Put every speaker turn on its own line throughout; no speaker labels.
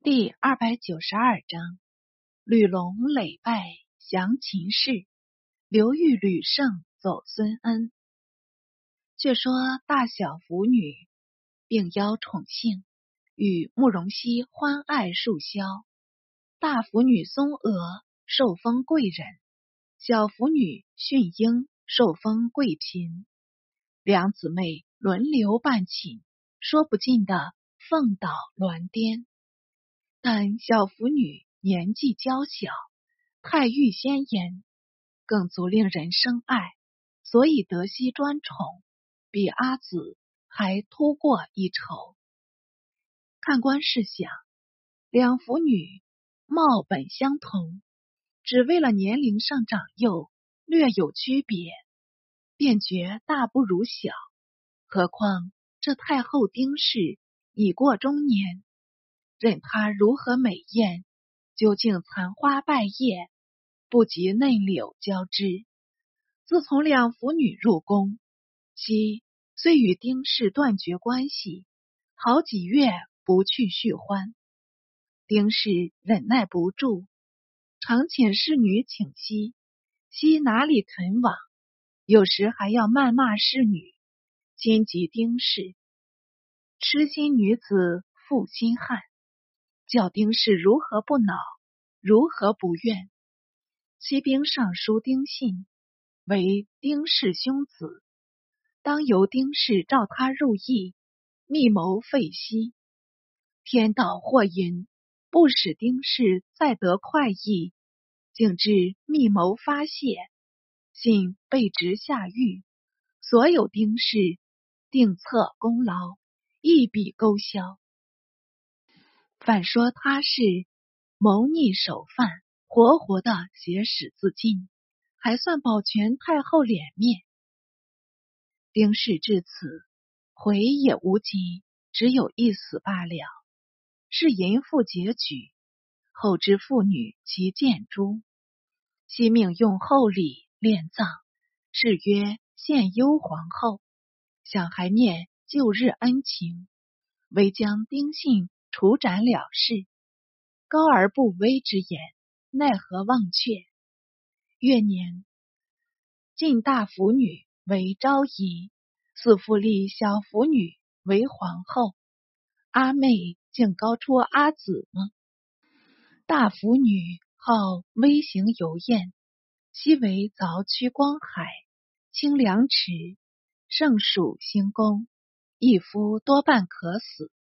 第二百九十二章：吕龙累败降秦氏，刘裕吕胜走孙恩。却说大小福女并邀宠幸，与慕容熙欢爱数宵。大福女松娥受封贵人，小福女训英受封贵嫔，两姊妹轮流伴寝，说不尽的凤倒鸾颠。但小福女年纪娇小，太玉鲜颜，更足令人生爱，所以德熙专宠，比阿紫还突过一筹。看官试想，两福女貌本相同，只为了年龄上长幼略有区别，便觉大不如小。何况这太后丁氏已过中年。任他如何美艳，究竟残花败叶，不及嫩柳交织。自从两府女入宫，妻虽与丁氏断绝关系，好几月不去续欢。丁氏忍耐不住，常请侍女请息，妻哪里肯往？有时还要谩骂侍女，心急丁氏，痴心女子负心汉。叫丁氏如何不恼，如何不怨？骑兵上书丁信为丁氏兄子，当由丁氏召他入邑，密谋废息。天道或因不使丁氏再得快意，竟至密谋发泄，信被执下狱，所有丁氏定策功劳，一笔勾销。反说他是谋逆首犯，活活的挟使自尽，还算保全太后脸面。丁氏至此悔也无及，只有一死罢了。是淫妇结局，后之妇女其见诸，惜命用厚礼殓葬，是曰献幽皇后，想还念旧日恩情，唯将丁信。除斩了事，高而不危之言，奈何忘却？月年，晋大福女为昭仪，四父立小福女为皇后。阿妹竟高出阿姊吗？大福女好微行游宴，昔为凿曲光海，清凉池，盛暑兴宫，一夫多半可死。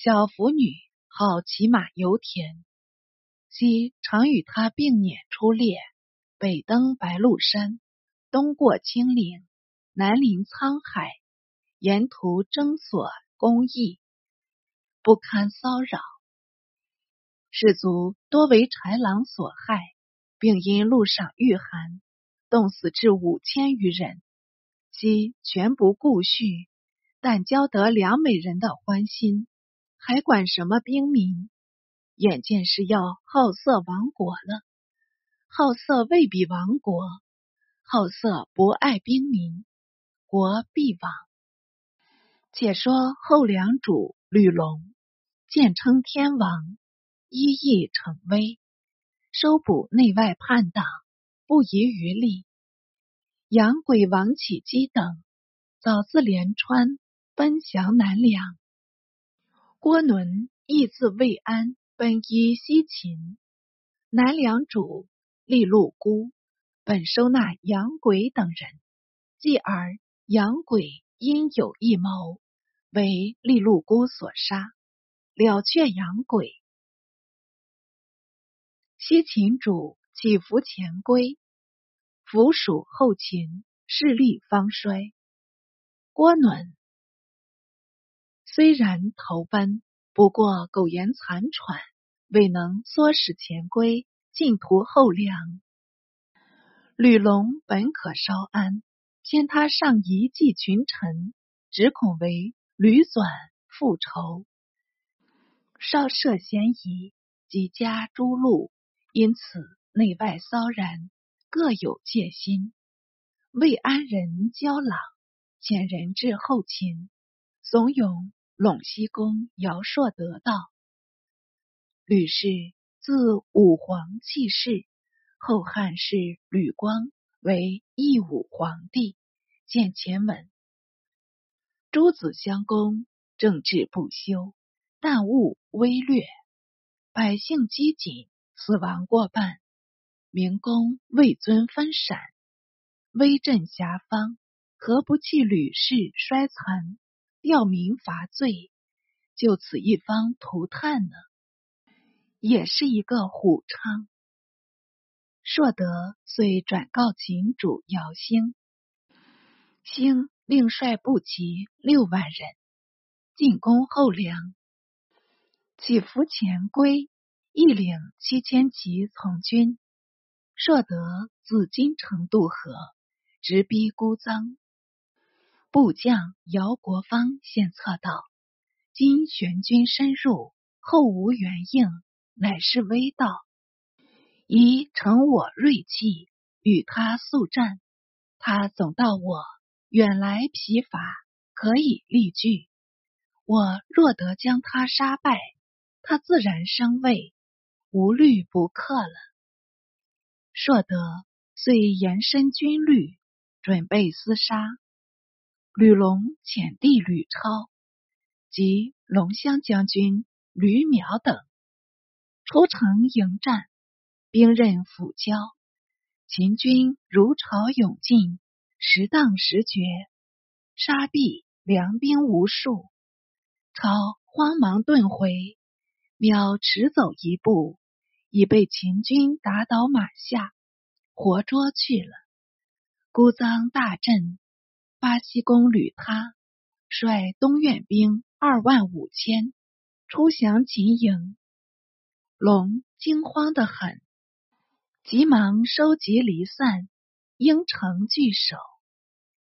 小福女好骑马游田，昔常与他并辇出猎，北登白鹿山，东过青岭，南临沧海，沿途征索公益，不堪骚扰。士卒多为豺狼所害，并因路上遇寒，冻死至五千余人。昔全不顾恤，但交得两美人的欢心。还管什么兵民？眼见是要好色亡国了。好色未必亡国，好色不爱兵民，国必亡。且说后梁主吕龙，渐称天王，一意成威，收捕内外叛党，不遗余力。杨鬼王启基等，早自连川奔降南梁。郭伦亦字未安本依西秦，南梁主立陆孤本收纳杨轨等人，继而杨轨因有异谋，为立陆孤所杀，了却杨轨。西秦主起伏前归，服蜀后秦，势力方衰。郭伦。虽然投奔，不过苟延残喘，未能唆使前归，进图后梁。吕龙本可稍安，偏他上一计群臣，只恐为吕纂复仇，稍涉嫌疑，即加诸戮，因此内外骚然，各有戒心。魏安人焦朗遣人至后秦，怂恿。陇西公姚硕得道，吕氏自武皇弃世，后汉室吕光为义武皇帝。见前文。诸子相公，政治不修，但务微略，百姓饥馑，死亡过半。明公位尊分陕，威震遐方，何不弃吕氏衰残，吊民伐罪，就此一方涂炭呢？也是一个虎昌。硕德遂转告秦主姚兴，兴另率步骑六万人进攻后梁，起伏前归，亦领七千骑从军。硕德自金城渡河，直逼姑臧。部将姚国芳献策道：“今玄军深入，后无援应，乃是危道。宜乘我锐气，与他速战。他总道我远来疲乏，可以力拒。我若得将他杀败，他自然生畏，无虑不克了。”硕德遂延伸军律，准备厮杀。吕龙遣弟吕超及龙骧将军吕邈等出城迎战，兵刃斧交，秦军如潮涌进，时当时绝，杀毙良兵无数。超慌忙遁回，邈迟走一步。已被秦军打倒马下，活捉去了。孤臧大震，巴西公吕他率东院兵二万五千出降秦营，龙惊慌的很，急忙收集离散，应城聚守。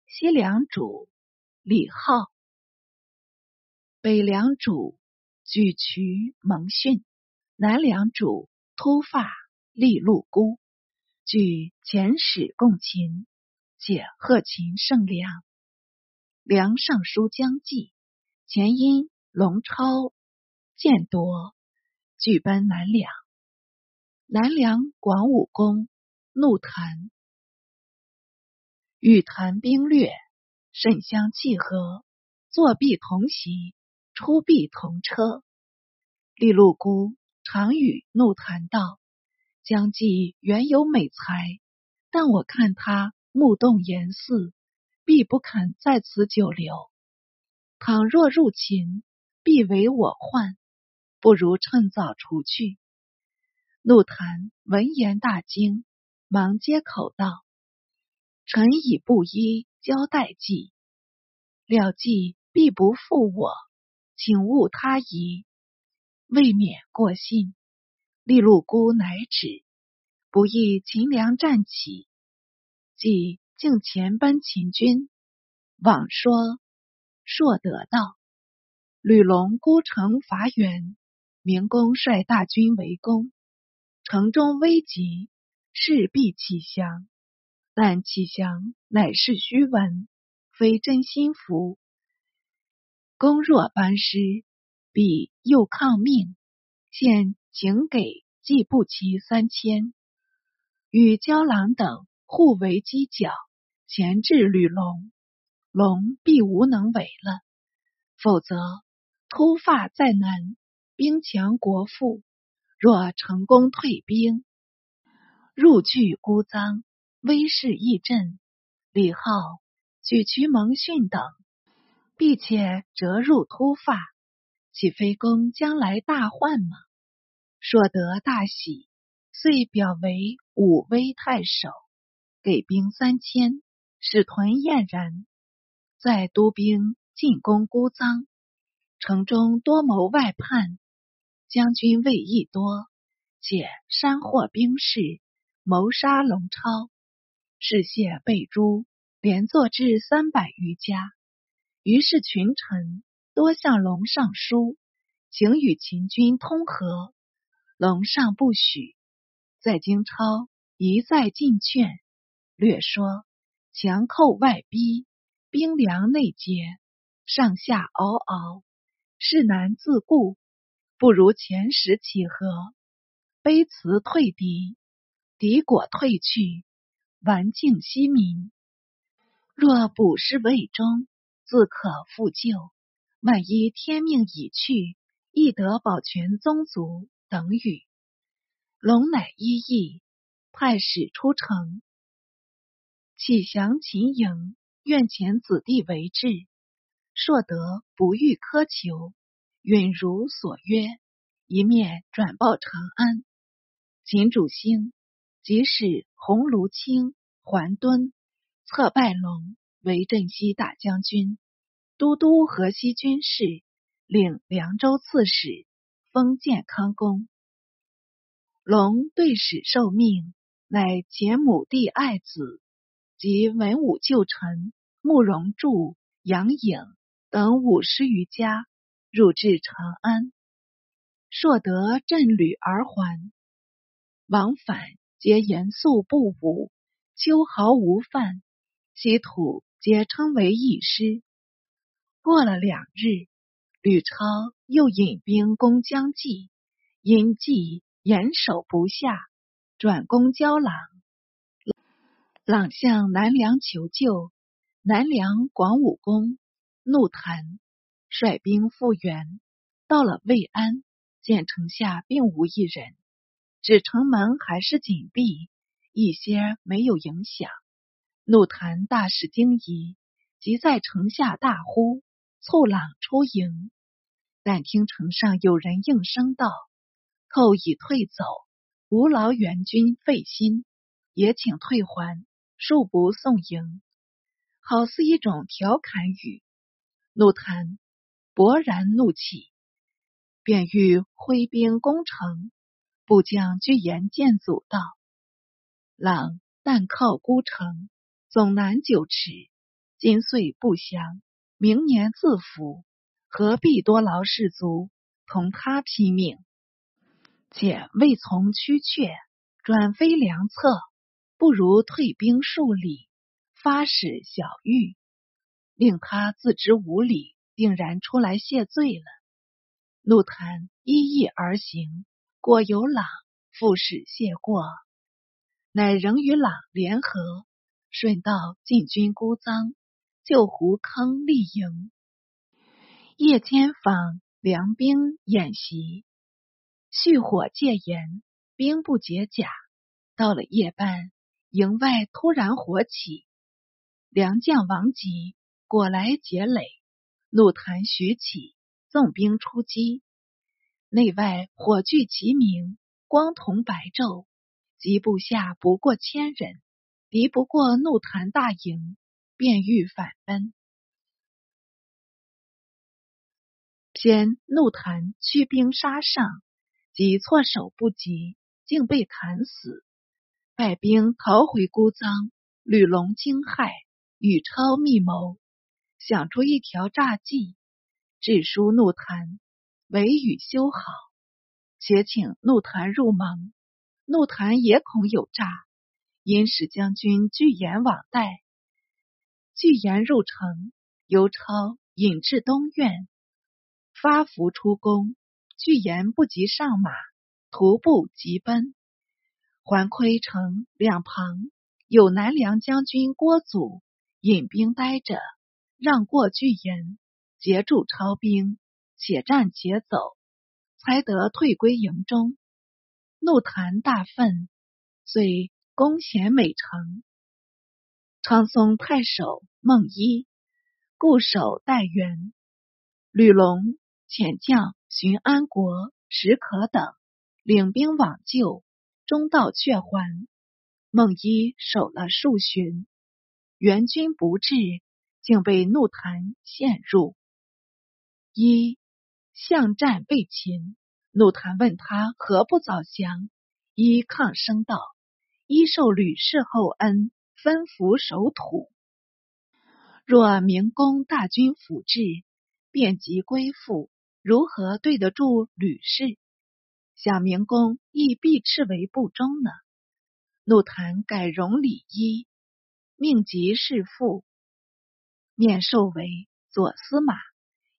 西凉主李浩，北凉主举渠蒙逊，南凉主。突发立禄孤，举遣使共秦，解贺秦圣梁。梁尚书将计，前因龙超见夺，举奔南梁。南梁广武公怒谈，与谈兵略，甚相契合，坐壁同席，出壁同车。利禄孤。常与怒谈道：“将继原有美才，但我看他目动言似，必不肯在此久留。倘若入秦，必为我患，不如趁早除去。”陆谭闻言大惊，忙接口道：“臣以布衣交代计，料计必不负我，请勿他疑。”未免过信，利禄孤乃止。不意秦梁战起，即径前班秦军。往说硕德道：吕龙孤城伐援，明公率大军围攻，城中危急，势必起降。但起降乃是虚文，非真心服。公若班师。必又抗命，现请给季步骑三千，与焦郎等互为犄角，前制吕龙，龙必无能为了。否则，突发再难，兵强国富。若成功退兵，入据孤臧，威势亦振。李浩、举渠蒙逊等，必且折入突发。岂非公将来大患吗？硕德大喜，遂表为武威太守，给兵三千，使屯燕然。在督兵进攻孤臧，城中多谋外叛，将军魏亦多，且山获兵士，谋杀龙超，士谢被诛，连坐至三百余家。于是群臣。多向龙上书，请与秦军通和。龙上不许。在京超一再进劝，略说强寇外逼，兵粮内竭，上下嗷嗷，事难自固，不如前时起和。卑辞退敌，敌果退去，顽境息民。若补师未终，自可复救。万一天命已去，亦得保全宗族。等语。龙乃依议，派使出城，启降秦营，愿遣子弟为质。硕德不欲苛求，允如所约，一面转报长安。秦主兴即使鸿卢卿桓敦策拜龙为镇西大将军、都督河西军事，领凉州刺史，封建康公。龙对使受命，乃前母弟爱子及文武旧臣慕容柱、杨颖等五十余家入至长安，硕得镇旅而还。往返皆严肃不武，秋毫无犯。西土皆称为义师。过了两日，吕超又引兵攻江济，因济严守不下，转攻胶朗。朗向南梁求救，南梁广武公怒弹，率兵复援。到了魏安，见城下并无一人。只城门还是紧闭，一些没有影响。怒谈大使惊疑，即在城下大呼，促朗出营。但听城上有人应声道：“寇已退走，无劳援军费心，也请退还，恕不送迎。”好似一种调侃语。怒谈勃然怒起，便欲挥兵攻城。部将居言见阻道：“朗但靠孤城，总难九尺。今岁不降，明年自服，何必多劳士卒同他拼命？且未从驱却，转非良策，不如退兵数里，发使小玉，令他自知无礼，定然出来谢罪了。”怒谈依意而行。果有朗复使谢过，乃仍与朗联合，顺道进军孤臧，就胡坑立营。夜间访粮兵演习，蓄火戒严，兵不解甲。到了夜半，营外突然火起，良将王吉果来劫垒，怒谈徐起，纵兵出击。内外火炬齐鸣，光同白昼，及部下不过千人，敌不过怒谈大营，便欲反奔。偏怒谈驱兵杀上，即措手不及，竟被砍死。带兵逃回孤臧，吕龙惊骇，与超密谋，想出一条诈计，致书怒谈。委语修好，且请怒谈入盟。怒谈也恐有诈，因使将军拒言往待。拒言入城，由超引至东苑，发符出宫。拒言不及上马，徒步急奔。环盔城两旁，有南梁将军郭祖引兵待着，让过巨岩，截住超兵。且战且走，才得退归营中。怒谈大愤，遂攻陷美城。昌松太守孟一固守待援。吕龙遣将寻安国、石可等领兵往救，中道却还。孟一守了数旬，援军不至，竟被怒谈陷入。一。巷战被擒，怒谈问他何不早降？一抗声道：“一受吕氏厚恩，分服守土。若明公大军辅至，便即归附，如何对得住吕氏？想明公亦必斥为不忠呢？”怒谈改容礼一，命即弑父，免授为左司马。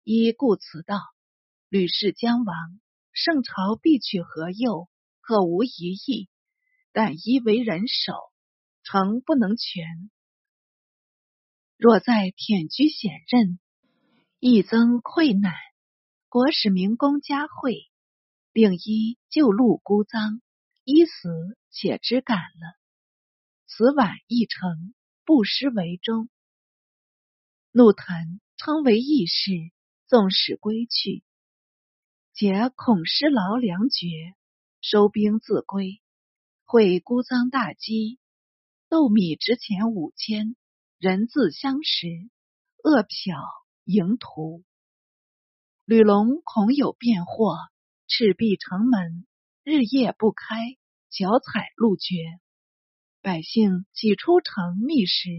依故辞道。吕氏将亡，圣朝必取何右，可无一义？但宜为人守，诚不能全。若在舔居险任，亦增愧难。国使明公加惠，令一就路孤臧，一死且知感了。此晚一成，不失为终。怒谈称为义士，纵使归去，且恐失劳粮绝，收兵自归。会孤臧大饥，豆米值钱五千，人自相食，饿殍迎途。吕龙恐有变祸，赤壁城门日夜不开，脚踩路绝。百姓起出城觅食，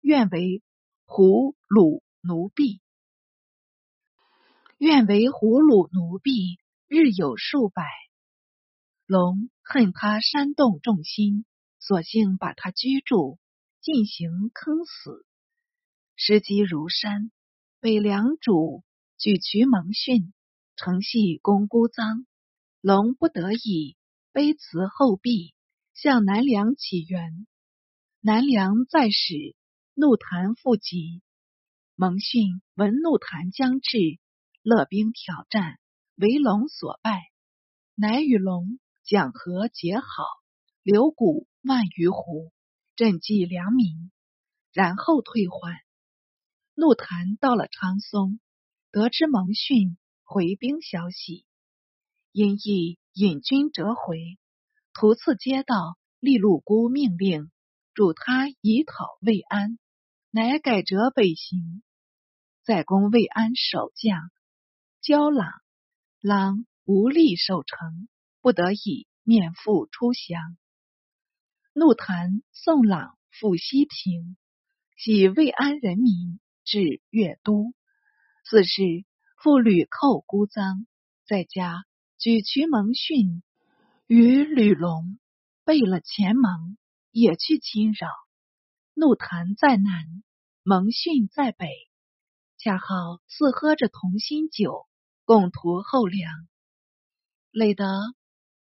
愿为胡虏奴婢，愿为胡虏奴婢，日有数百。龙恨他煽动众心，索性把他居住，进行坑死。时机如山，北凉主。举渠蒙逊，承系公孤臧，龙不得已卑辞后壁，向南梁起援。南梁再使怒谈复急，蒙逊闻怒谈将至，勒兵挑战，为龙所败，乃与龙讲和结好，留谷万余斛，赈济良民，然后退还。怒谈到了昌松。得知蒙逊回兵消息，因意引军折回，途次接到利禄孤命令，助他以讨魏安，乃改折北行，在攻魏安守将焦朗，朗无力守城，不得已面赴出降。怒谈送朗赴西平，系魏安人民至越都。四是复吕寇孤臧，在家举渠蒙逊与吕龙背了前盟，也去侵扰。怒谈在南，蒙逊在北，恰好似喝着同心酒，共图后粮，累得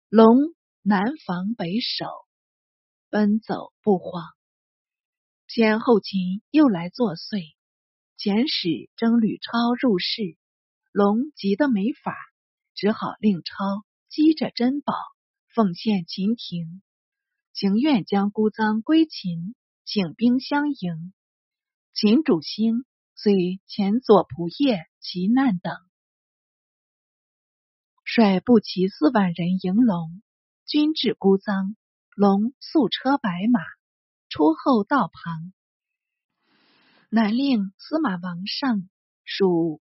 龙南防北守，奔走不慌。先后秦又来作祟。遣使征吕超入室，龙急得没法，只好令超积着珍宝，奉献秦庭，情愿将孤臧归秦，请兵相迎。秦主兴遂遣左仆射齐难等，率步骑四万人迎龙，军至孤臧，龙速车白马出后道旁。南令司马王上属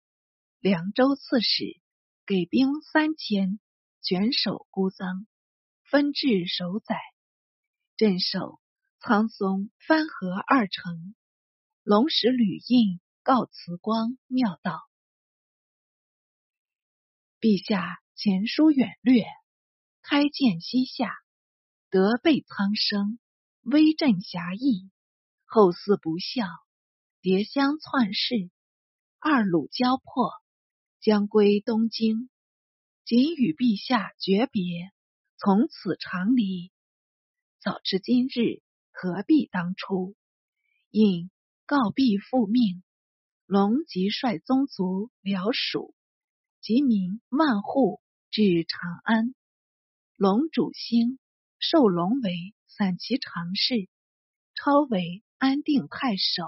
凉州刺史，给兵三千，卷守孤臧，分至守宰。镇守苍松、番河二城。龙石吕印告慈光妙道：“陛下前书远略，开见西夏，德备苍生，威震侠义，后嗣不孝。”叠香篡世，二鲁交迫，将归东京。仅与陛下诀别，从此长离。早知今日，何必当初？应告必复命，龙即率宗族辽属及民万户至长安。龙主兴，受龙为散骑常侍，超为安定太守。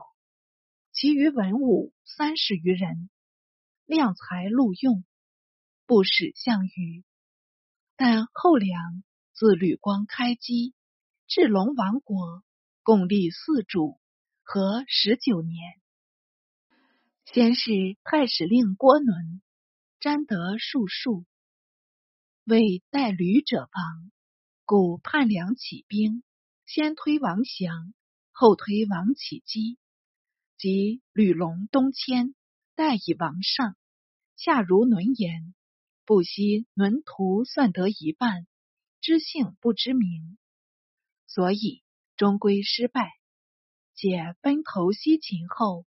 其余文武三十余人，量才录用，不使项羽。但后梁自吕光开基，至龙王国，共立四主，和十九年。先是太史令郭伦沾得数数，为代吕者亡，故叛梁起兵，先推王降，后推王起基。即吕龙东迁，代以王上。下如轮言，不惜轮徒算得一半，知姓不知名，所以终归失败。且奔投西秦后，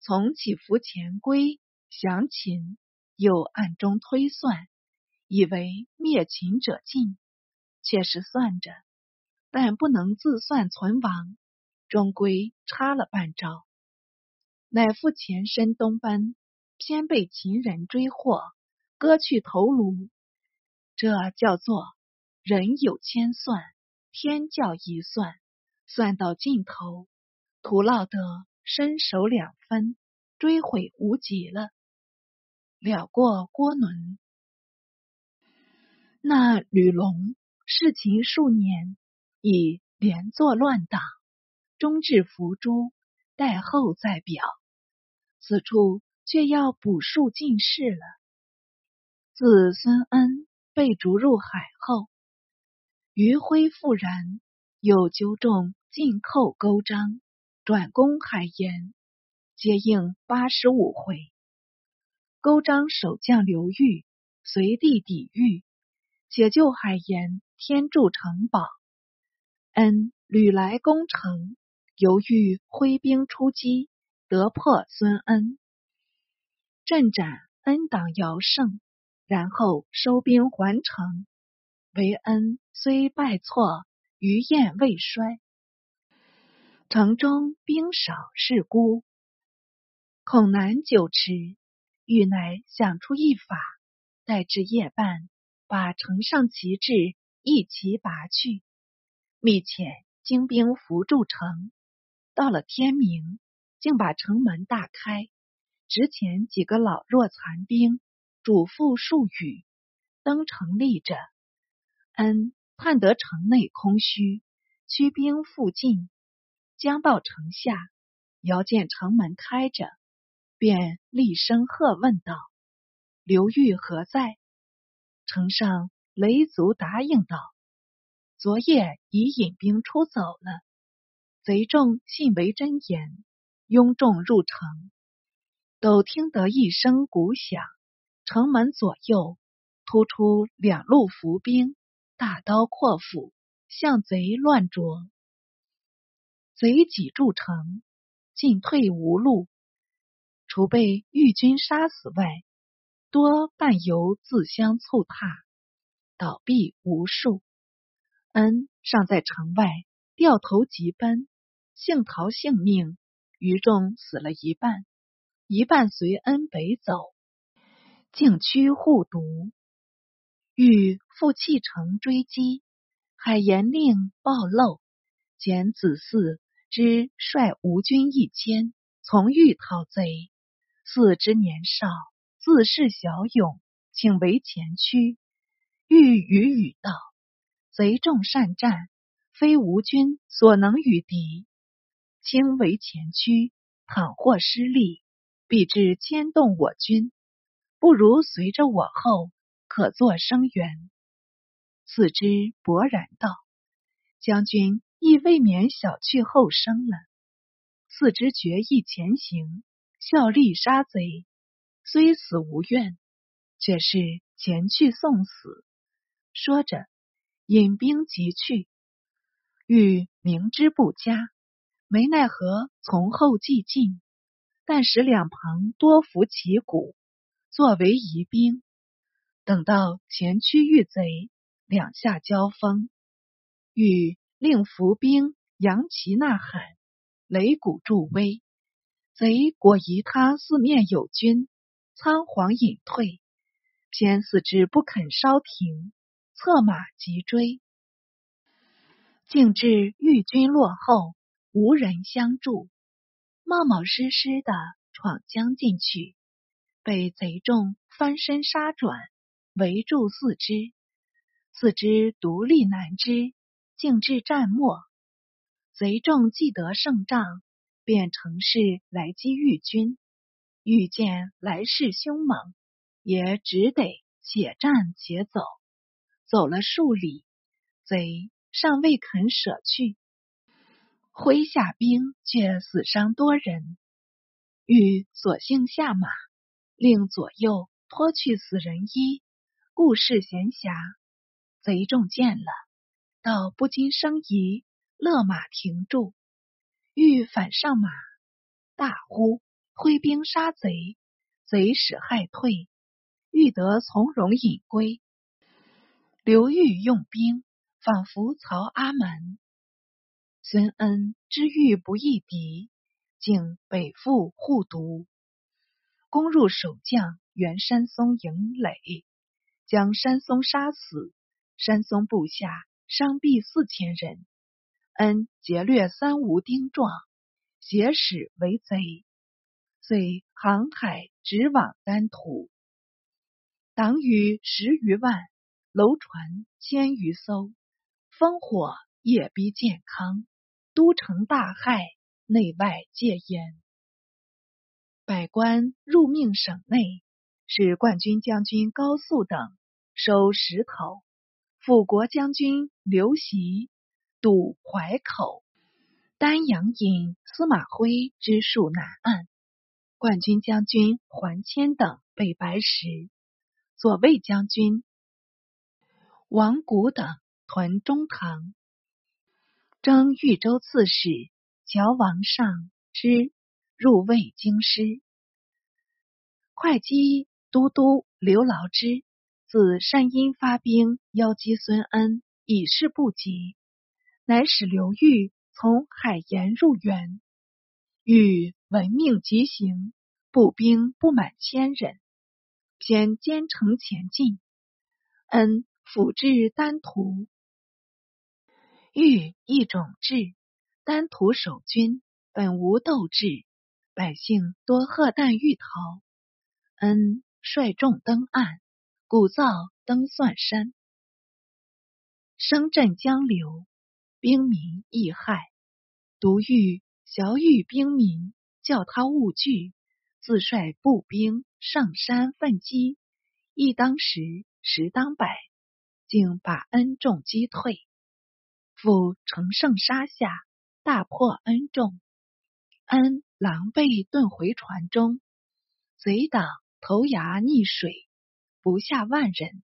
从起伏前归降秦，又暗中推算，以为灭秦者尽，却是算着，但不能自算存亡，终归差了半招，乃复前身东奔，先被秦人追获，割去头颅。这叫做人有千算，天教一算，算到尽头，徒落得身首两分，追悔无及了。了过郭伦，那吕龙侍秦数年，已连坐乱党，终至伏诛，待后再表。此处却要补述进士了。自孙恩。被逐入海后，余辉复燃，又纠众进寇勾章，转攻海盐，接应八十五回。勾章守将刘裕随地抵御，解救海盐，天筑城堡。恩屡来攻城，犹豫挥兵出击，得破孙恩，镇斩恩党姚胜。然后收兵还城，韦恩虽败挫，余焰未衰。城中兵少势孤，恐难久持，欲乃想出一法，待至夜半，把城上旗帜一齐拔去，密遣精兵扶住城。到了天明，竟把城门大开，只遣几个老弱残兵。嘱咐数语，登城立着。恩盼得城内空虚，驱兵复进，将到城下，遥见城门开着，便厉声喝问道：“刘裕何在？”城上雷族答应道：“昨夜已引兵出走了。”贼众信为真言，拥众入城，都听得一声鼓响。城门左右突出两路伏兵，大刀阔斧向贼乱啄。贼挤住城，进退无路，除被御军杀死外，多半由自相促踏，倒毙无数。恩尚在城外，掉头急奔，幸逃性命，余众死了一半，一半随恩北走。径驱护犊，欲复弃城追击。海盐令暴露，简子嗣之率吴军一千，从欲讨贼。嗣之年少，自恃骁勇，请为前驱。欲与语道：贼众善战，非吴军所能与敌。轻为前驱，倘或失利，必至牵动我军。不如随着我后，可作声援。次之勃然道：“将军亦未免小觑后生了。”次之决意前行，效力杀贼，虽死无怨，却是前去送死。说着，引兵急去。欲明知不佳，没奈何，从后继进，但使两旁多伏旗鼓。作为疑兵，等到前驱遇贼，两下交锋，欲令伏兵扬旗呐喊，擂鼓助威。贼果疑他四面有军，仓皇隐退，偏四之不肯稍停，策马急追，竟至豫军落后，无人相助，冒冒失失的闯将进去。被贼众翻身杀转，围住四肢，四肢独立难支，竟至战末。贼众既得胜仗，便乘势来击御军。遇见来势凶猛，也只得且战且走。走了数里，贼尚未肯舍去，麾下兵却死伤多人，欲索性下马。令左右脱去死人衣，故事闲暇。贼众见了，道不禁生疑，勒马停住，欲反上马，大呼挥兵杀贼，贼使害退，欲得从容引归，刘裕用兵，仿佛曹阿瞒。孙恩知遇不易敌，竟北赴护都，攻入守将袁山松营垒，将山松杀死。山松部下伤毙四千人。恩劫掠三吴丁壮，挟使为贼，遂航海直往丹徒。党羽十余万。楼船千余艘，烽火夜逼健康，都城大害，内外戒严。百官入命省内，使冠军将军高肃等收石头，辅国将军刘袭堵淮口，丹阳尹司马徽之戍南岸。冠军将军桓谦等被白石，左卫将军。王谷等屯中堂，征豫州刺史乔王上之入卫京师。会稽都督刘牢之自山阴发兵邀击孙恩，以示不及，乃使刘裕从海盐入援。欲闻命即行，步兵不满千人，偏兼程前进。恩。辅至丹徒，欲一种志。丹徒守军本无斗志，百姓多喝啖欲逃。恩率众登岸，鼓噪登算山，声震江流，兵民易害。独欲小遇兵民，叫他勿惧，自率步兵上山奋击，一当十，十当百。竟把恩众击退，复乘胜杀下，大破恩众。恩狼狈遁回船中，贼党投崖溺水，不下万人。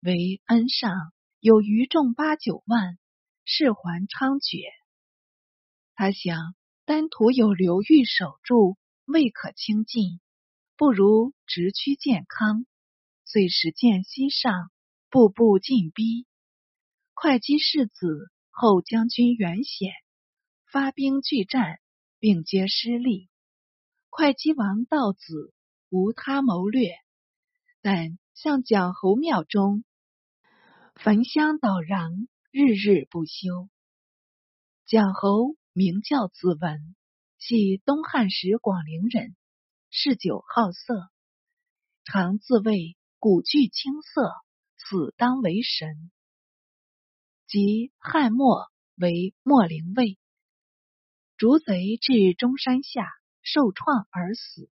唯恩上有余众八九万，事还猖獗。他想，丹徒有刘裕守住，未可轻进，不如直趋健康，遂使剑西上。步步进逼，会稽世子后将军袁显发兵拒战，并皆失利。会稽王道子无他谋略，但向蒋侯庙中焚香祷禳，日日不休。蒋侯名叫子文，系东汉时广陵人，嗜酒好色，常自谓古巨青色。死当为神，即汉末为莫陵卫，逐贼至中山下，受创而死。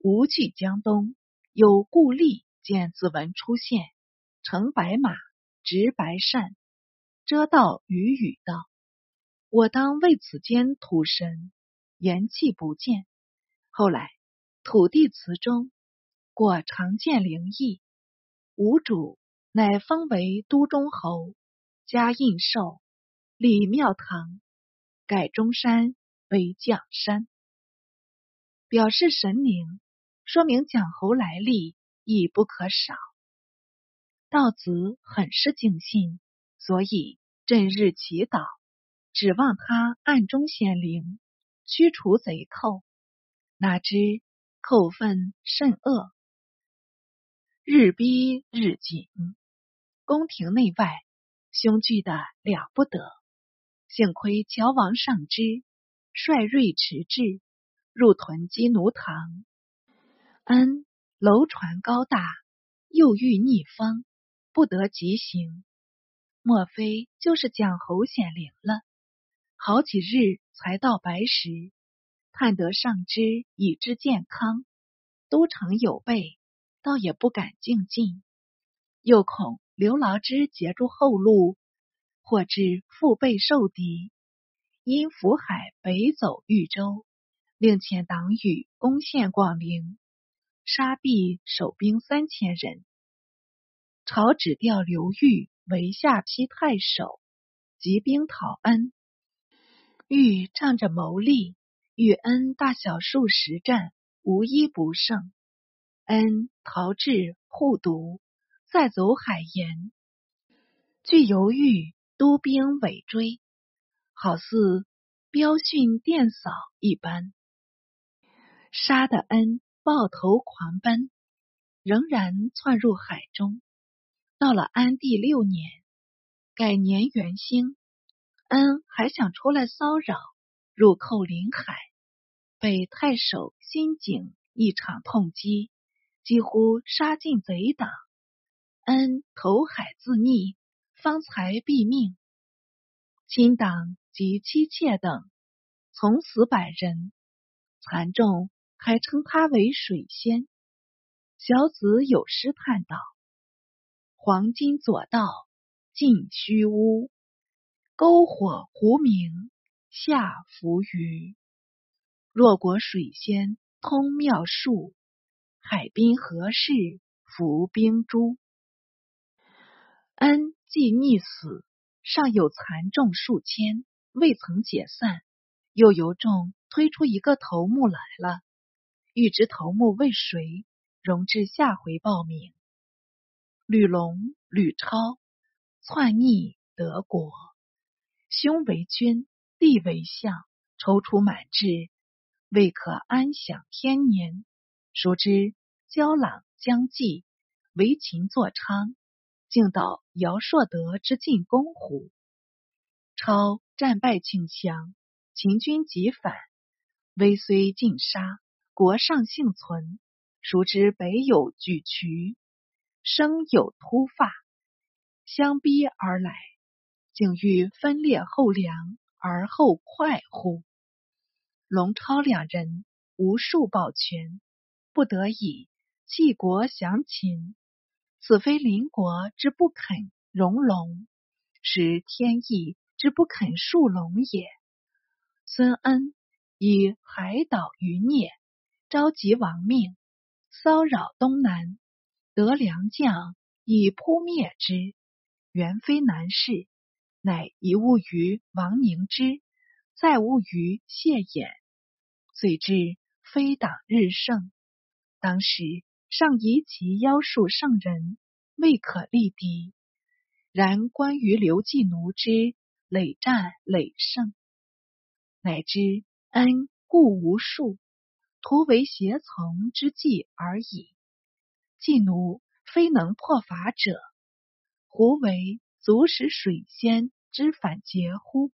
吴惧江东，有故吏见子文出现，乘白马，执白扇，遮道语语道：“我当为此间土神，言气不见。”后来土地祠中，果常见灵异。吴主。乃封为都中侯，加印绶，立庙堂，改中山为将山，表示神灵，说明蒋侯来历亦不可少。道子很是敬信，所以正日祈祷，指望他暗中显灵，驱除贼寇。哪知寇分甚恶，日逼日紧。宫廷内外凶惧的了不得，幸亏乔王上之率锐迟滞，入屯积奴堂。恩楼船高大，又遇逆风，不得急行。莫非就是蒋侯显灵了？好几日才到白石，探得上之已知健康，都城有备，倒也不敢进进，又恐。刘牢之截住后路，或至腹背受敌，因福海北走豫州，令遣党羽攻陷广陵，杀毙守兵三千人。朝指调刘裕为下邳太守，集兵讨恩。裕仗着谋利，与恩大小数十战，无一不胜。恩逃至护犊。再走海盐，俱犹豫，督兵尾追，好似标训电扫一般。杀的恩抱头狂奔，仍然窜入海中。到了安帝六年，改年元兴，恩还想出来骚扰，入寇临海，被太守辛景一场痛击，几乎杀尽贼党。恩投海自溺，方才毙命。亲党及妻妾等从死百人，残众。还称他为水仙。小子有诗叹道：“黄金左道尽虚乌，篝火狐明下浮鱼。若果水仙通妙术，海滨何事伏冰珠？恩既溺死，尚有残众数千，未曾解散，又由众推出一个头目来了。”欲知头目为谁，容至下回报名。吕龙、吕超篡逆德国，兄为君，弟为相，踌躇满志，未可安享天年。孰知骄朗将继，为秦作昌，竟到尧硕德之进攻乎？超战败请降，秦军急反，威虽尽杀。国尚幸存，孰知北有举渠，生有突发，相逼而来，竟欲分裂后梁而后快乎？龙超两人无数保全，不得已弃国降秦。此非邻国之不肯容龙，是天意之不肯恕龙也。孙恩以海岛余孽。召集亡命，骚扰东南，得良将以扑灭之，原非难事。乃一误于王凝之，再误于谢衍，遂至非党日盛。当时尚疑其妖术圣人，未可力敌。然关于刘季奴之累战累胜，乃知恩故无数。徒为胁从之计而已。季奴非能破法者，胡为足使水仙之反节乎？